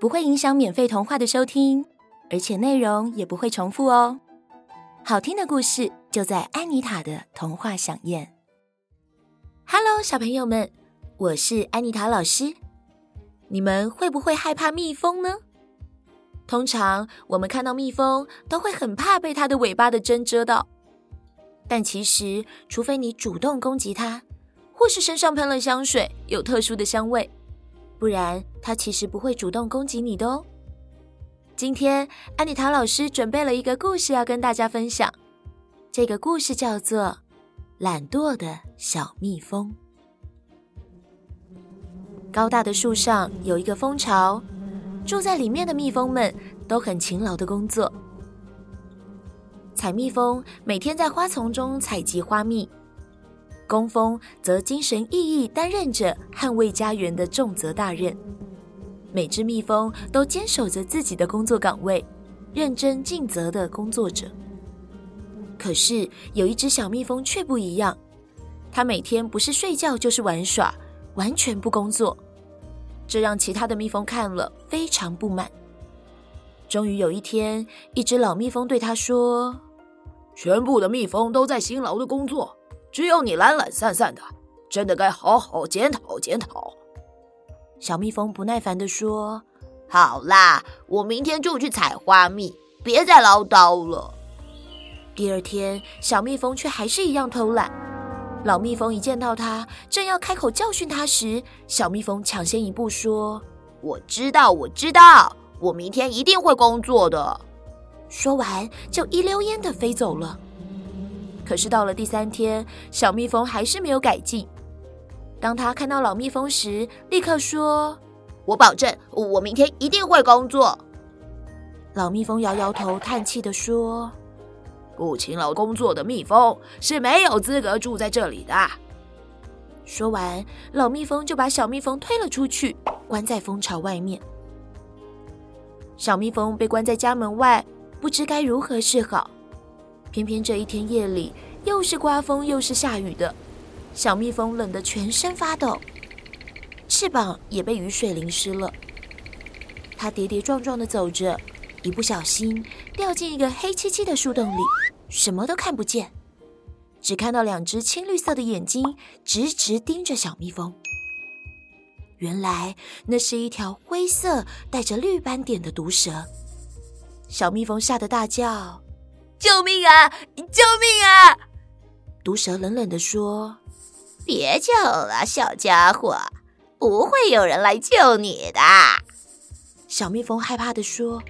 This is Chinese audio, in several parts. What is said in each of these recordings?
不会影响免费童话的收听，而且内容也不会重复哦。好听的故事就在安妮塔的童话饗宴。Hello，小朋友们，我是安妮塔老师。你们会不会害怕蜜蜂呢？通常我们看到蜜蜂都会很怕被它的尾巴的针蛰到，但其实，除非你主动攻击它，或是身上喷了香水，有特殊的香味。不然，它其实不会主动攻击你的哦。今天，安妮塔老师准备了一个故事要跟大家分享。这个故事叫做《懒惰的小蜜蜂》。高大的树上有一个蜂巢，住在里面的蜜蜂们都很勤劳的工作。采蜜蜂每天在花丛中采集花蜜。工蜂则精神奕奕，担任着捍卫家园的重责大任。每只蜜蜂都坚守着自己的工作岗位，认真尽责的工作着。可是有一只小蜜蜂却不一样，它每天不是睡觉就是玩耍，完全不工作。这让其他的蜜蜂看了非常不满。终于有一天，一只老蜜蜂对它说：“全部的蜜蜂都在辛劳的工作。”只有你懒懒散散的，真的该好好检讨检讨。小蜜蜂不耐烦地说：“好啦，我明天就去采花蜜，别再唠叨了。”第二天，小蜜蜂却还是一样偷懒。老蜜蜂一见到它，正要开口教训它时，小蜜蜂抢先一步说：“我知道，我知道，我明天一定会工作的。”说完，就一溜烟的飞走了。可是到了第三天，小蜜蜂还是没有改进。当他看到老蜜蜂时，立刻说：“我保证，我明天一定会工作。”老蜜蜂摇摇头，叹气地说：“不勤劳工作的蜜蜂是没有资格住在这里的。”说完，老蜜蜂就把小蜜蜂推了出去，关在蜂巢外面。小蜜蜂被关在家门外，不知该如何是好。偏偏这一天夜里又是刮风又是下雨的，小蜜蜂冷得全身发抖，翅膀也被雨水淋湿了。它跌跌撞撞地走着，一不小心掉进一个黑漆漆的树洞里，什么都看不见，只看到两只青绿色的眼睛直直盯着小蜜蜂。原来那是一条灰色带着绿斑点的毒蛇，小蜜蜂吓得大叫。救命啊！救命啊！毒蛇冷冷地说：“别叫了，小家伙，不会有人来救你的。”小蜜蜂害怕地说：“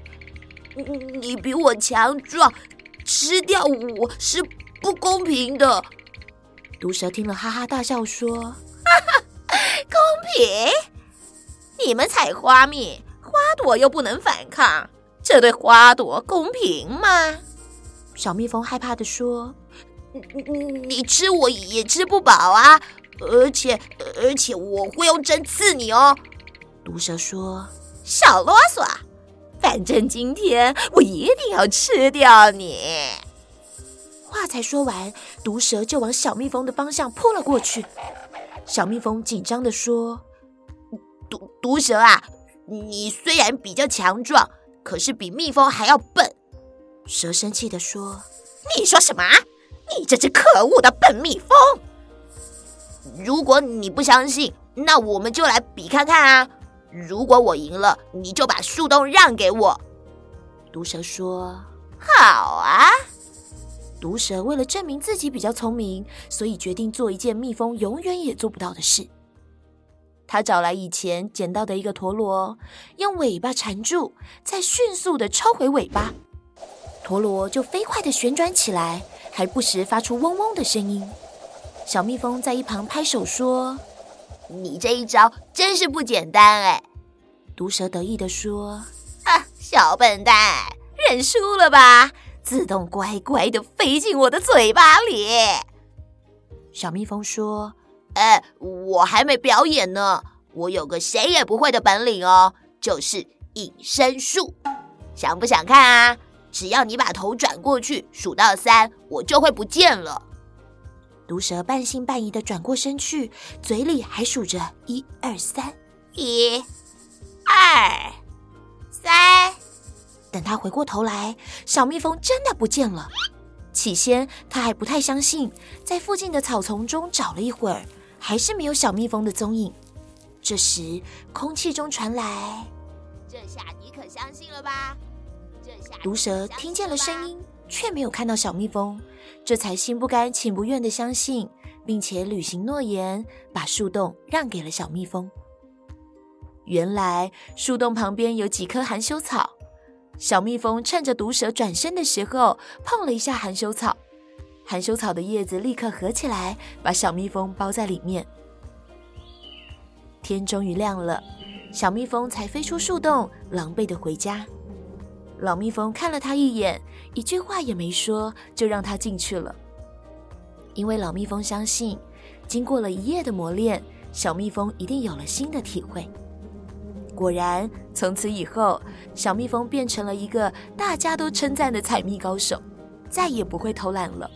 你比我强壮，吃掉我是不公平的。”毒蛇听了哈哈大笑说：“哈哈，公平？你们采花蜜，花朵又不能反抗，这对花朵公平吗？”小蜜蜂害怕地说：“你你你吃我也吃不饱啊！而且而且我会用针刺你哦。”毒蛇说：“少啰嗦，反正今天我一定要吃掉你。”话才说完，毒蛇就往小蜜蜂的方向扑了过去。小蜜蜂紧张地说：“毒毒蛇啊，你虽然比较强壮，可是比蜜蜂还要笨。”蛇生气地说：“你说什么？你这只可恶的笨蜜蜂！如果你不相信，那我们就来比看看啊！如果我赢了，你就把树洞让给我。”毒蛇说：“好啊。”毒蛇为了证明自己比较聪明，所以决定做一件蜜蜂永远也做不到的事。他找来以前捡到的一个陀螺，用尾巴缠住，再迅速的抽回尾巴，陀螺就飞快地旋转起来，还不时发出嗡嗡的声音。小蜜蜂在一旁拍手说：“你这一招真是不简单哎！”毒蛇得意地说：“啊，小笨蛋，认输了吧？自动乖乖地飞进我的嘴巴里。”小蜜蜂说。哎，我还没表演呢。我有个谁也不会的本领哦，就是隐身术。想不想看啊？只要你把头转过去，数到三，我就会不见了。毒蛇半信半疑的转过身去，嘴里还数着一二三，一、二、三。等他回过头来，小蜜蜂真的不见了。起先他还不太相信，在附近的草丛中找了一会儿。还是没有小蜜蜂的踪影。这时，空气中传来：“这下你可相信了吧？”毒蛇听见了声音，却没有看到小蜜蜂，这才心不甘情不愿地相信，并且履行诺言，把树洞让给了小蜜蜂。原来树洞旁边有几棵含羞草，小蜜蜂趁着毒蛇转身的时候碰了一下含羞草。含羞草的叶子立刻合起来，把小蜜蜂包在里面。天终于亮了，小蜜蜂才飞出树洞，狼狈地回家。老蜜蜂看了它一眼，一句话也没说，就让它进去了。因为老蜜蜂相信，经过了一夜的磨练，小蜜蜂一定有了新的体会。果然，从此以后，小蜜蜂变成了一个大家都称赞的采蜜高手，再也不会偷懒了。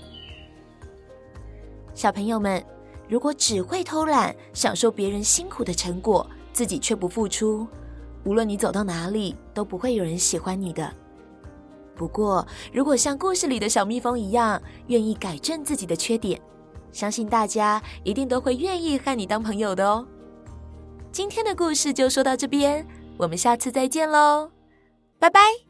小朋友们，如果只会偷懒，享受别人辛苦的成果，自己却不付出，无论你走到哪里，都不会有人喜欢你的。不过，如果像故事里的小蜜蜂一样，愿意改正自己的缺点，相信大家一定都会愿意和你当朋友的哦。今天的故事就说到这边，我们下次再见喽，拜拜。